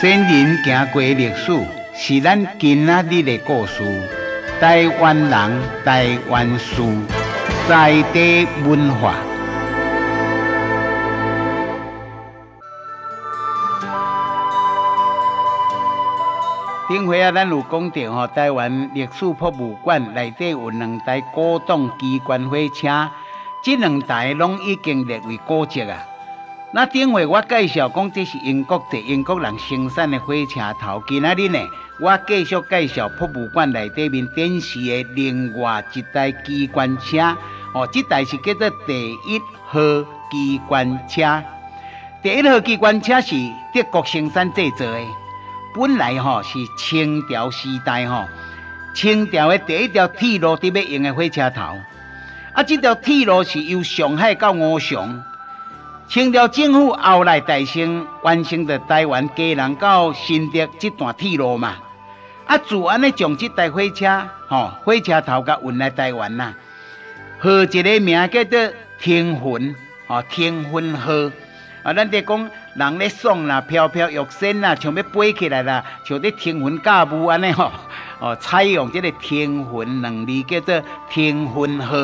先人行过历史，是咱今仔日的故事。台湾人，台湾事，在地文化。顶回啊，咱有讲到吼，台湾历史博物馆内底有两台古董机关火车，这两台拢已经列为古迹啊。那顶回我介绍讲，这是英国的英国人生产的火车头。今仔日呢，我继续介绍博物馆内底面展示的另外一台机关车。哦，这台是叫做第一号机关车。第一号机关车是德国生产制造的，本来吼是清朝时代吼，清朝的第一条铁路特别用的火车头。啊，这条铁路是由上海到吴淞。清朝政府后来大兴，完成了台湾嘉南到新竹这段铁路嘛。啊，自安尼将这台火车，吼火车头甲运来台湾呐，号一个名叫做天魂，吼天魂号。啊，咱在讲人咧爽啦，飘飘欲仙啦，像要飞起来啦，像咧天魂驾雾安尼吼。哦，采用这个天魂两字，叫做天魂号。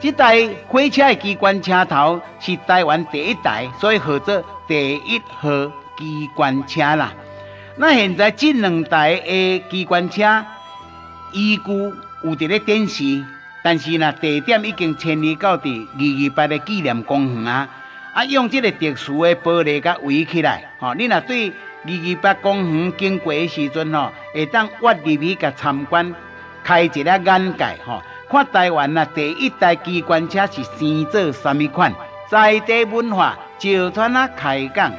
这台火车的机关车头是台湾第一台，所以号做第一号机关车啦。那现在这两台的机关车依旧有伫咧展示，但是呢，地点已经迁移到伫二二八的纪念公园啊。啊，用这个特殊的玻璃甲围起来。吼，你若对二二八公园经过的时阵吼，会当挖入去甲参观，开一个眼界吼。看台湾啊，第一台机关车是生做什么款？在地文化，石川啊开讲。